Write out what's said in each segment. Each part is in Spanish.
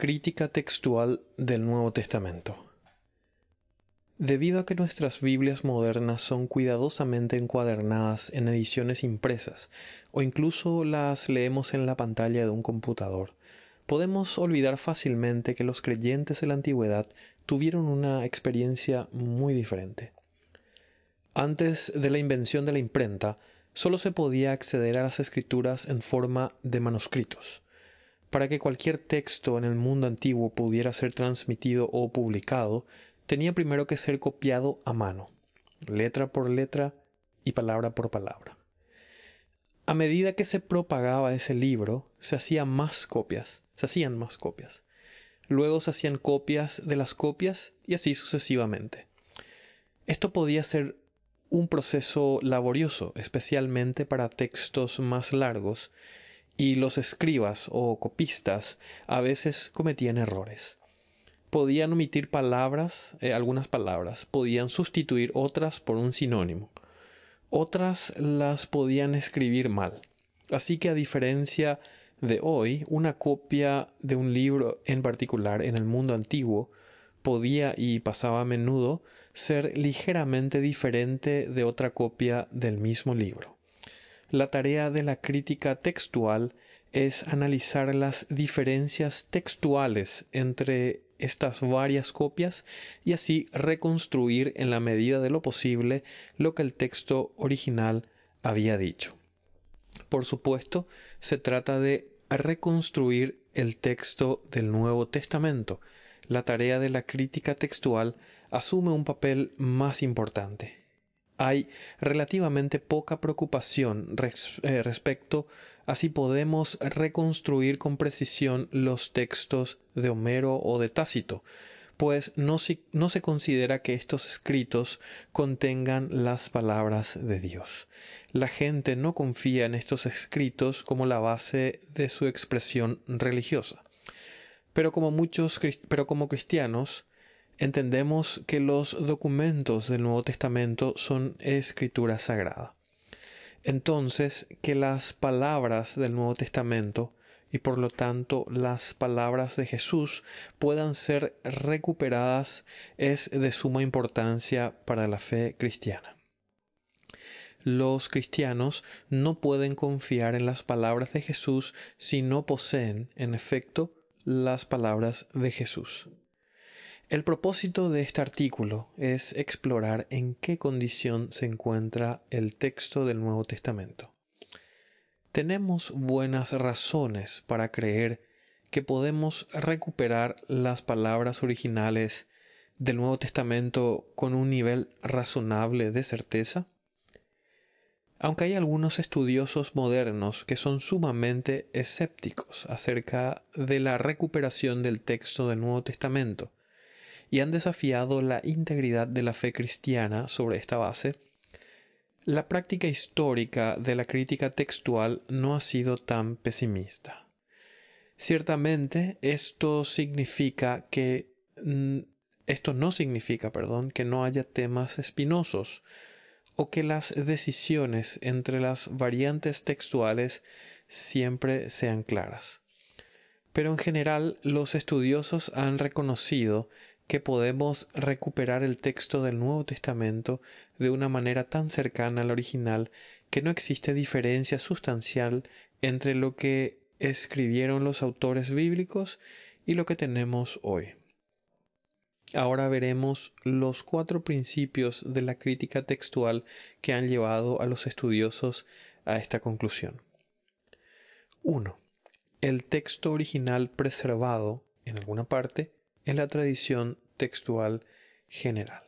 Crítica textual del Nuevo Testamento. Debido a que nuestras Biblias modernas son cuidadosamente encuadernadas en ediciones impresas o incluso las leemos en la pantalla de un computador, podemos olvidar fácilmente que los creyentes de la antigüedad tuvieron una experiencia muy diferente. Antes de la invención de la imprenta, solo se podía acceder a las escrituras en forma de manuscritos. Para que cualquier texto en el mundo antiguo pudiera ser transmitido o publicado, tenía primero que ser copiado a mano, letra por letra y palabra por palabra. A medida que se propagaba ese libro, se hacían más copias, se hacían más copias. Luego se hacían copias de las copias y así sucesivamente. Esto podía ser un proceso laborioso, especialmente para textos más largos, y los escribas o copistas a veces cometían errores. Podían omitir palabras, eh, algunas palabras, podían sustituir otras por un sinónimo. Otras las podían escribir mal. Así que a diferencia de hoy, una copia de un libro en particular en el mundo antiguo podía y pasaba a menudo ser ligeramente diferente de otra copia del mismo libro. La tarea de la crítica textual es analizar las diferencias textuales entre estas varias copias y así reconstruir en la medida de lo posible lo que el texto original había dicho. Por supuesto, se trata de reconstruir el texto del Nuevo Testamento, la tarea de la crítica textual asume un papel más importante. Hay relativamente poca preocupación eh, respecto a si podemos reconstruir con precisión los textos de Homero o de Tácito, pues no no se considera que estos escritos contengan las palabras de Dios. La gente no confía en estos escritos como la base de su expresión religiosa. Pero como muchos, pero como cristianos, entendemos que los documentos del Nuevo Testamento son escritura sagrada. Entonces, que las palabras del Nuevo Testamento y por lo tanto las palabras de Jesús puedan ser recuperadas es de suma importancia para la fe cristiana. Los cristianos no pueden confiar en las palabras de Jesús si no poseen, en efecto, las palabras de Jesús. El propósito de este artículo es explorar en qué condición se encuentra el texto del Nuevo Testamento. Tenemos buenas razones para creer que podemos recuperar las palabras originales del Nuevo Testamento con un nivel razonable de certeza? Aunque hay algunos estudiosos modernos que son sumamente escépticos acerca de la recuperación del texto del Nuevo Testamento y han desafiado la integridad de la fe cristiana sobre esta base, la práctica histórica de la crítica textual no ha sido tan pesimista. Ciertamente esto significa que mm, esto no significa, perdón, que no haya temas espinosos o que las decisiones entre las variantes textuales siempre sean claras. Pero en general los estudiosos han reconocido que podemos recuperar el texto del Nuevo Testamento de una manera tan cercana al original que no existe diferencia sustancial entre lo que escribieron los autores bíblicos y lo que tenemos hoy. Ahora veremos los cuatro principios de la crítica textual que han llevado a los estudiosos a esta conclusión. 1. El texto original preservado, en alguna parte, en la tradición textual general.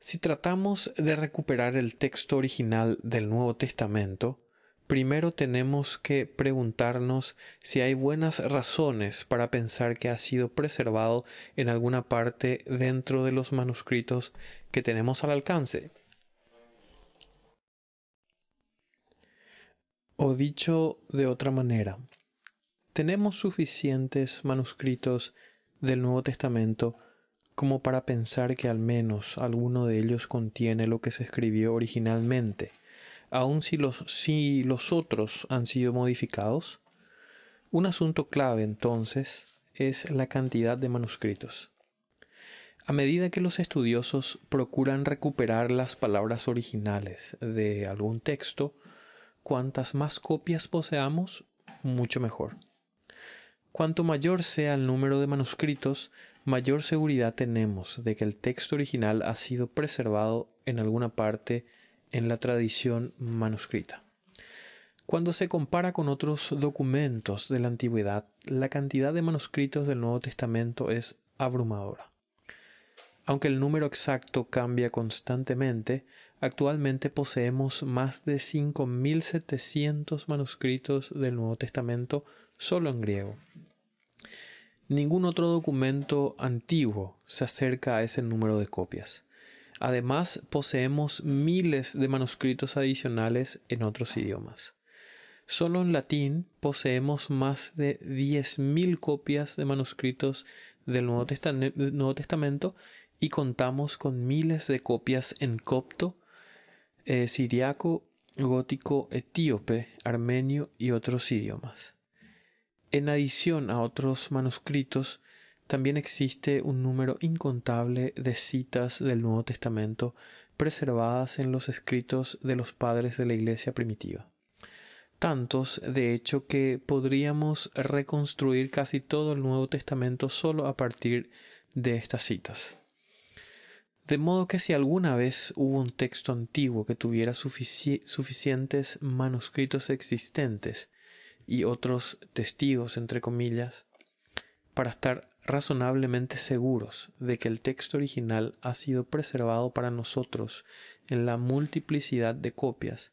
Si tratamos de recuperar el texto original del Nuevo Testamento, primero tenemos que preguntarnos si hay buenas razones para pensar que ha sido preservado en alguna parte dentro de los manuscritos que tenemos al alcance. O dicho de otra manera, tenemos suficientes manuscritos del Nuevo Testamento como para pensar que al menos alguno de ellos contiene lo que se escribió originalmente aun si los, si los otros han sido modificados? Un asunto clave entonces es la cantidad de manuscritos. A medida que los estudiosos procuran recuperar las palabras originales de algún texto, cuantas más copias poseamos, mucho mejor. Cuanto mayor sea el número de manuscritos, mayor seguridad tenemos de que el texto original ha sido preservado en alguna parte en la tradición manuscrita. Cuando se compara con otros documentos de la antigüedad, la cantidad de manuscritos del Nuevo Testamento es abrumadora. Aunque el número exacto cambia constantemente, actualmente poseemos más de 5.700 manuscritos del Nuevo Testamento solo en griego. Ningún otro documento antiguo se acerca a ese número de copias. Además, poseemos miles de manuscritos adicionales en otros idiomas. Solo en latín poseemos más de 10.000 copias de manuscritos del Nuevo, Testamento y contamos con miles de copias en copto, eh, siriaco, gótico, etíope, armenio y otros idiomas. En adición a otros manuscritos, también existe un número incontable de citas del Nuevo Testamento preservadas en los escritos de los padres de la Iglesia primitiva. Tantos, de hecho, que podríamos reconstruir casi todo el Nuevo Testamento solo a partir de estas citas. De modo que si alguna vez hubo un texto antiguo que tuviera suficientes manuscritos existentes y otros testigos, entre comillas, para estar razonablemente seguros de que el texto original ha sido preservado para nosotros en la multiplicidad de copias,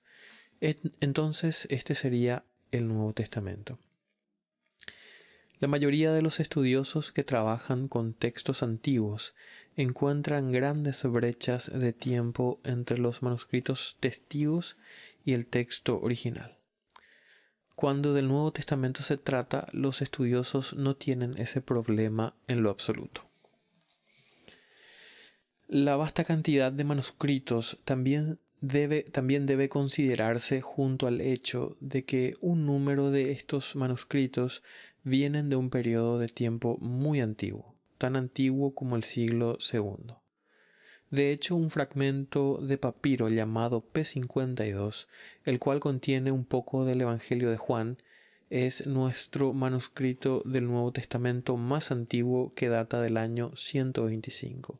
entonces este sería el Nuevo Testamento. La mayoría de los estudiosos que trabajan con textos antiguos encuentran grandes brechas de tiempo entre los manuscritos testigos y el texto original. Cuando del Nuevo Testamento se trata, los estudiosos no tienen ese problema en lo absoluto. La vasta cantidad de manuscritos también debe, también debe considerarse junto al hecho de que un número de estos manuscritos vienen de un periodo de tiempo muy antiguo, tan antiguo como el siglo II. De hecho, un fragmento de papiro llamado P52, el cual contiene un poco del Evangelio de Juan, es nuestro manuscrito del Nuevo Testamento más antiguo que data del año 125,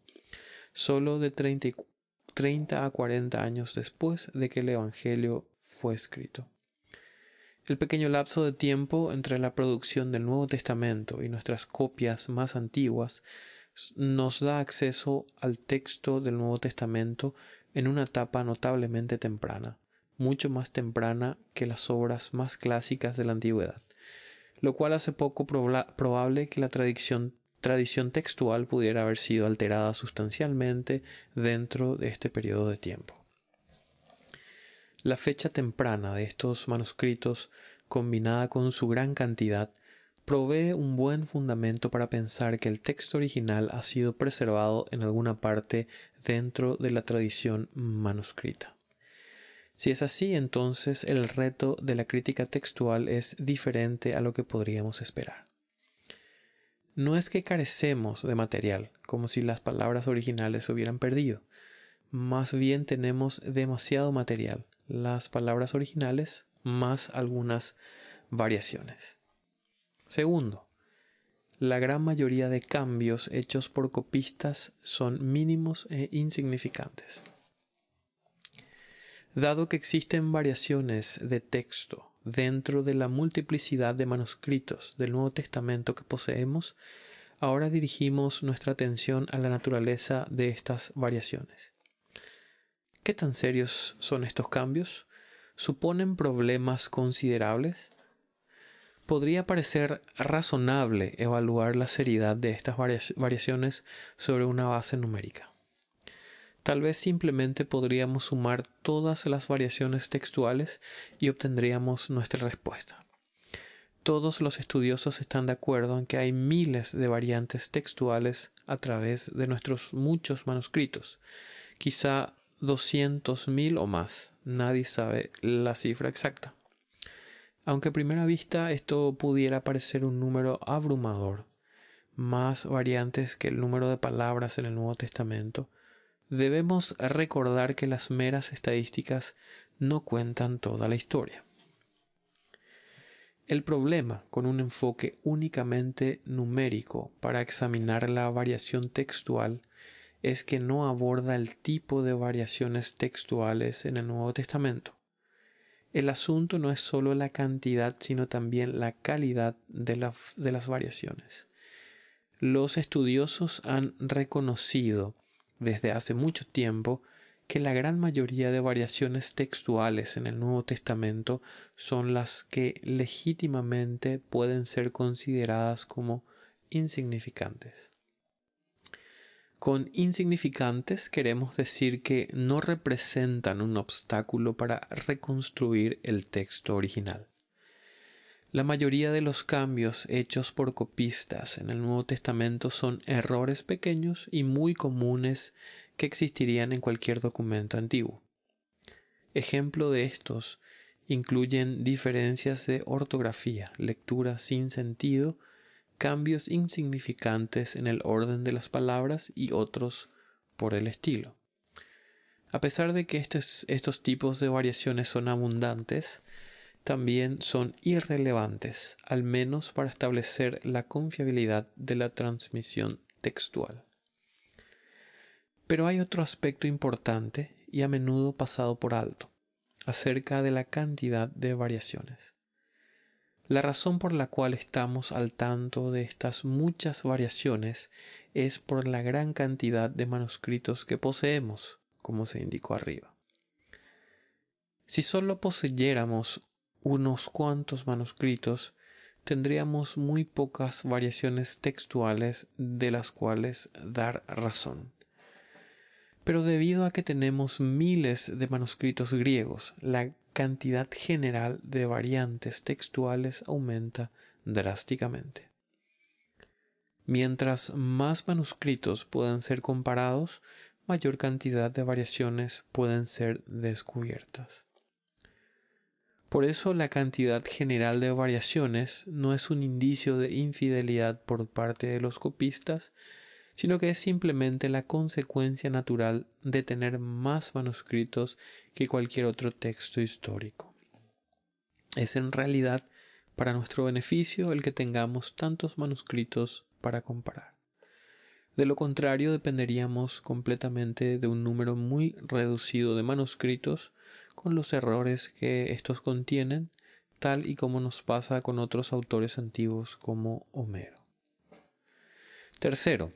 solo de 30 a 40 años después de que el Evangelio fue escrito. El pequeño lapso de tiempo entre la producción del Nuevo Testamento y nuestras copias más antiguas nos da acceso al texto del Nuevo Testamento en una etapa notablemente temprana, mucho más temprana que las obras más clásicas de la antigüedad, lo cual hace poco probable que la tradición, textual pudiera haber sido alterada sustancialmente dentro de este periodo de tiempo. La fecha temprana de estos manuscritos, combinada con su gran cantidad, provee un buen fundamento para pensar que el texto original ha sido preservado en alguna parte dentro de la tradición manuscrita. Si es así, entonces el reto de la crítica textual es diferente a lo que podríamos esperar. No es que carecemos de material, como si las palabras originales se hubieran perdido. Más bien tenemos demasiado material, las palabras originales más algunas variaciones. Segundo, la gran mayoría de cambios hechos por copistas son mínimos e insignificantes. Dado que existen variaciones de texto dentro de la multiplicidad de manuscritos del Nuevo Testamento que poseemos, ahora dirigimos nuestra atención a la naturaleza de estas variaciones. ¿Qué tan serios son estos cambios? ¿Suponen problemas considerables? Podría parecer razonable evaluar la seriedad de estas variaciones sobre una base numérica. Tal vez simplemente podríamos sumar todas las variaciones textuales y obtendríamos nuestra respuesta. Todos los estudiosos están de acuerdo en que hay miles de variantes textuales a través de nuestros muchos manuscritos. Quizá 200.000 o más. Nadie sabe la cifra exacta. Aunque a primera vista esto pudiera parecer un número abrumador, más variantes que el número de palabras en el Nuevo Testamento, debemos recordar que las meras estadísticas no cuentan toda la historia. El problema con un enfoque únicamente numérico para examinar la variación textual es que no aborda el tipo de variaciones textuales en el Nuevo Testamento. El asunto no es solo la cantidad, sino también la calidad de, las variaciones. Los estudiosos han reconocido desde hace mucho tiempo que la gran mayoría de variaciones textuales en el Nuevo Testamento son las que legítimamente pueden ser consideradas como insignificantes. Con insignificantes queremos decir que no representan un obstáculo para reconstruir el texto original. La mayoría de los cambios hechos por copistas en el Nuevo Testamento son errores pequeños y muy comunes que existirían en cualquier documento antiguo. Ejemplo de estos incluyen diferencias de ortografía, lectura sin sentido, cambios insignificantes en el orden de las palabras y otros por el estilo. A pesar de que estos, estos tipos de variaciones son abundantes, también son irrelevantes, al menos para establecer la confiabilidad de la transmisión textual. Pero hay otro aspecto importante y a menudo pasado por alto, acerca de la cantidad de variaciones. La razón por la cual estamos al tanto de estas muchas variaciones es por la gran cantidad de manuscritos que poseemos, como se indicó arriba. Si solo poseyéramos unos cuantos manuscritos, tendríamos muy pocas variaciones textuales de las cuales dar razón. Pero debido a que tenemos miles de manuscritos griegos, la cantidad general de variantes textuales aumenta drásticamente. Mientras más manuscritos puedan ser comparados, mayor cantidad de variaciones pueden ser descubiertas. Por eso la cantidad general de variaciones no es un indicio de infidelidad por parte de los copistas, sino que es simplemente la consecuencia natural de tener más manuscritos que cualquier otro texto histórico. Es en realidad para nuestro beneficio el que tengamos tantos manuscritos para comparar. De lo contrario, dependeríamos completamente de un número muy reducido de manuscritos con los errores que estos contienen, tal y como nos pasa con otros autores antiguos como Homero. Tercero,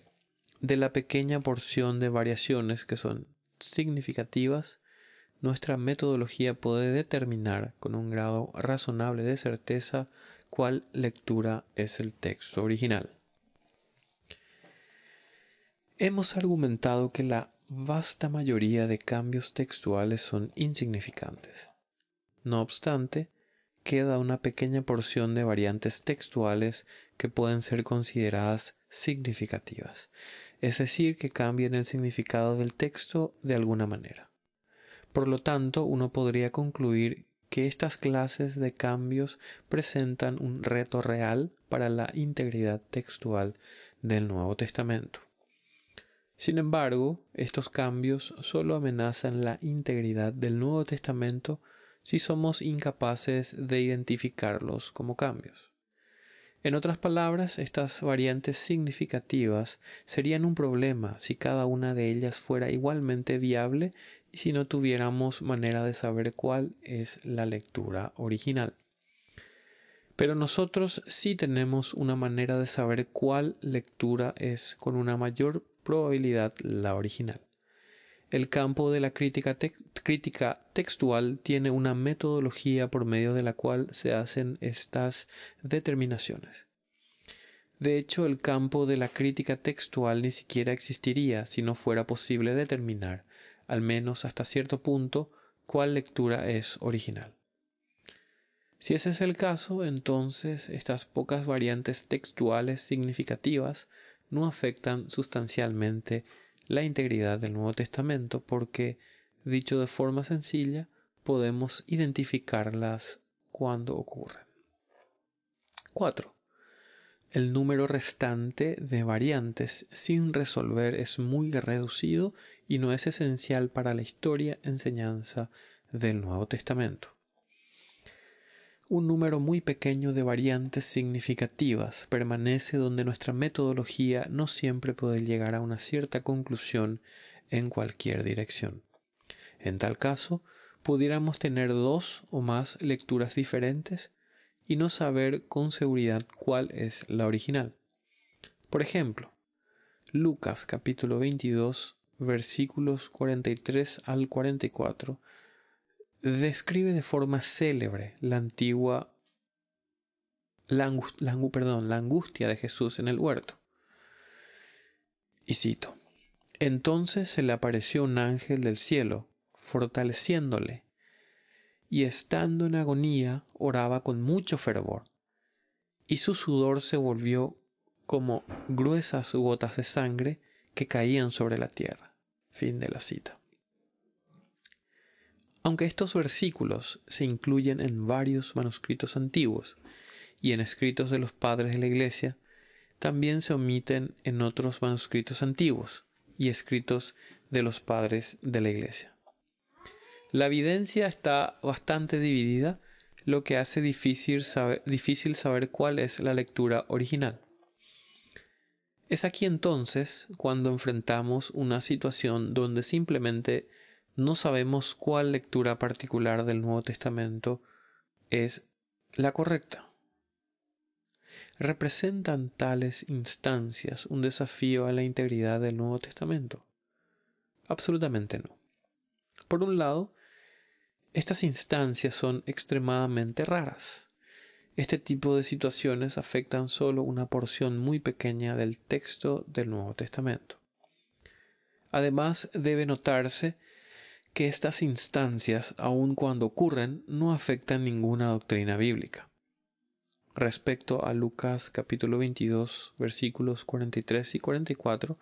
de la pequeña porción de variaciones que son significativas, nuestra metodología puede determinar con un grado razonable de certeza cuál lectura es el texto original. Hemos argumentado que la vasta mayoría de cambios textuales son insignificantes. No obstante, queda una pequeña porción de variantes textuales que pueden ser consideradas significativas, es decir, que cambien el significado del texto de alguna manera. Por lo tanto, uno podría concluir que estas clases de cambios presentan un reto real para la integridad textual del Nuevo Testamento. Sin embargo, estos cambios solo amenazan la integridad del Nuevo Testamento si somos incapaces de identificarlos como cambios. En otras palabras, estas variantes significativas serían un problema si cada una de ellas fuera igualmente viable y si no tuviéramos manera de saber cuál es la lectura original. Pero nosotros sí tenemos una manera de saber cuál lectura es con una mayor probabilidad la original. El campo de la crítica, textual tiene una metodología por medio de la cual se hacen estas determinaciones. De hecho, el campo de la crítica textual ni siquiera existiría si no fuera posible determinar, al menos hasta cierto punto, cuál lectura es original. Si ese es el caso, entonces estas pocas variantes textuales significativas no afectan sustancialmente la integridad del Nuevo Testamento porque, dicho de forma sencilla, podemos identificarlas cuando ocurren. 4. El número restante de variantes sin resolver es muy reducido y no es esencial para la historia enseñanza del Nuevo Testamento. Un número muy pequeño de variantes significativas permanece donde nuestra metodología no siempre puede llegar a una cierta conclusión en cualquier dirección. En tal caso, pudiéramos tener dos o más lecturas diferentes y no saber con seguridad cuál es la original. Por ejemplo, Lucas capítulo 22 versículos 43 al 44 describe de forma célebre la antigua la, angustia de Jesús en el huerto. Y cito, entonces se le apareció un ángel del cielo, fortaleciéndole y estando en agonía oraba con mucho fervor, y su sudor se volvió como gruesas gotas de sangre que caían sobre la tierra. Fin de la cita. Aunque estos versículos se incluyen en varios manuscritos antiguos y en escritos de los padres de la Iglesia, también se omiten en otros manuscritos antiguos y escritos de los padres de la Iglesia. La evidencia está bastante dividida, lo que hace difícil saber, cuál es la lectura original. Es aquí entonces cuando enfrentamos una situación donde simplemente no sabemos cuál lectura particular del Nuevo Testamento es la correcta. ¿Representan tales instancias un desafío a la integridad del Nuevo Testamento? Absolutamente no. Por un lado, estas instancias son extremadamente raras. Este tipo de situaciones afectan solo una porción muy pequeña del texto del Nuevo Testamento. Además, debe notarse que estas instancias, aun cuando ocurren, no afectan ninguna doctrina bíblica. Respecto a Lucas capítulo 22 versículos 43 y 44,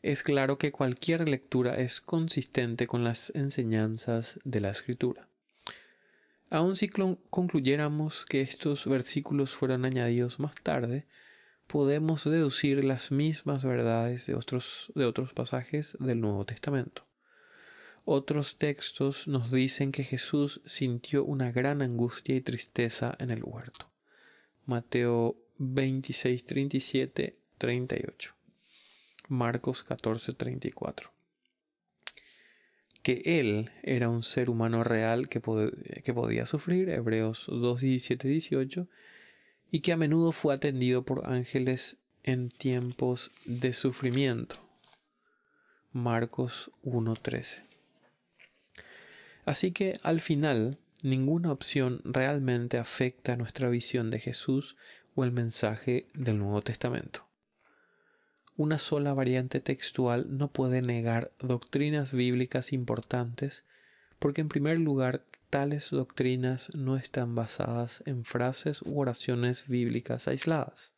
es claro que cualquier lectura es consistente con las enseñanzas de la Escritura. Aun si concluyéramos que estos versículos fueron añadidos más tarde, podemos deducir las mismas verdades de otros, de otros pasajes del Nuevo Testamento. Otros textos nos dicen que Jesús sintió una gran angustia y tristeza en el huerto. Mateo 26, 37, 38. Marcos 14:34. Que Él era un ser humano real que, que podía sufrir, Hebreos 2, 18, y que a menudo fue atendido por ángeles en tiempos de sufrimiento, Marcos 1:13. Así que al final, ninguna opción realmente afecta nuestra visión de Jesús o el mensaje del Nuevo Testamento una sola variante textual no puede negar doctrinas bíblicas importantes porque en primer lugar tales doctrinas no están basadas en frases u oraciones bíblicas aisladas.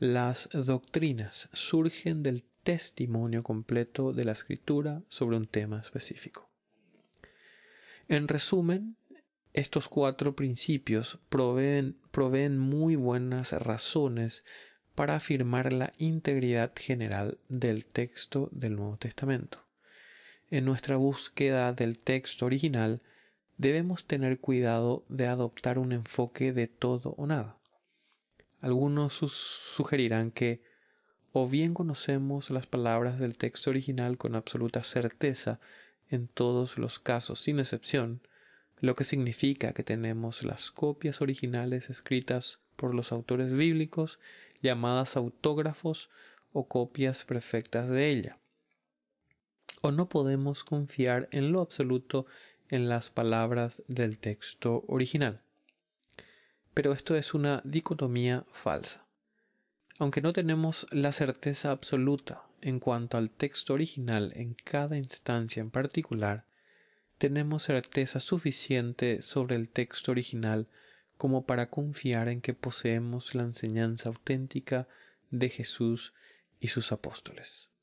Las doctrinas surgen del testimonio completo de la escritura sobre un tema específico. En resumen, estos cuatro principios proveen, muy buenas razones para afirmar la integridad general del texto del Nuevo Testamento. En nuestra búsqueda del texto original debemos tener cuidado de adoptar un enfoque de todo o nada. Algunos sugerirán que o bien conocemos las palabras del texto original con absoluta certeza en todos los casos sin excepción, lo que significa que tenemos las copias originales escritas por los autores bíblicos llamadas autógrafos o copias perfectas de ella. O no podemos confiar en lo absoluto en las palabras del texto original. Pero esto es una dicotomía falsa. Aunque no tenemos la certeza absoluta en cuanto al texto original en cada instancia en particular, tenemos certeza suficiente sobre el texto original como para confiar en que poseemos la enseñanza auténtica de Jesús y sus apóstoles.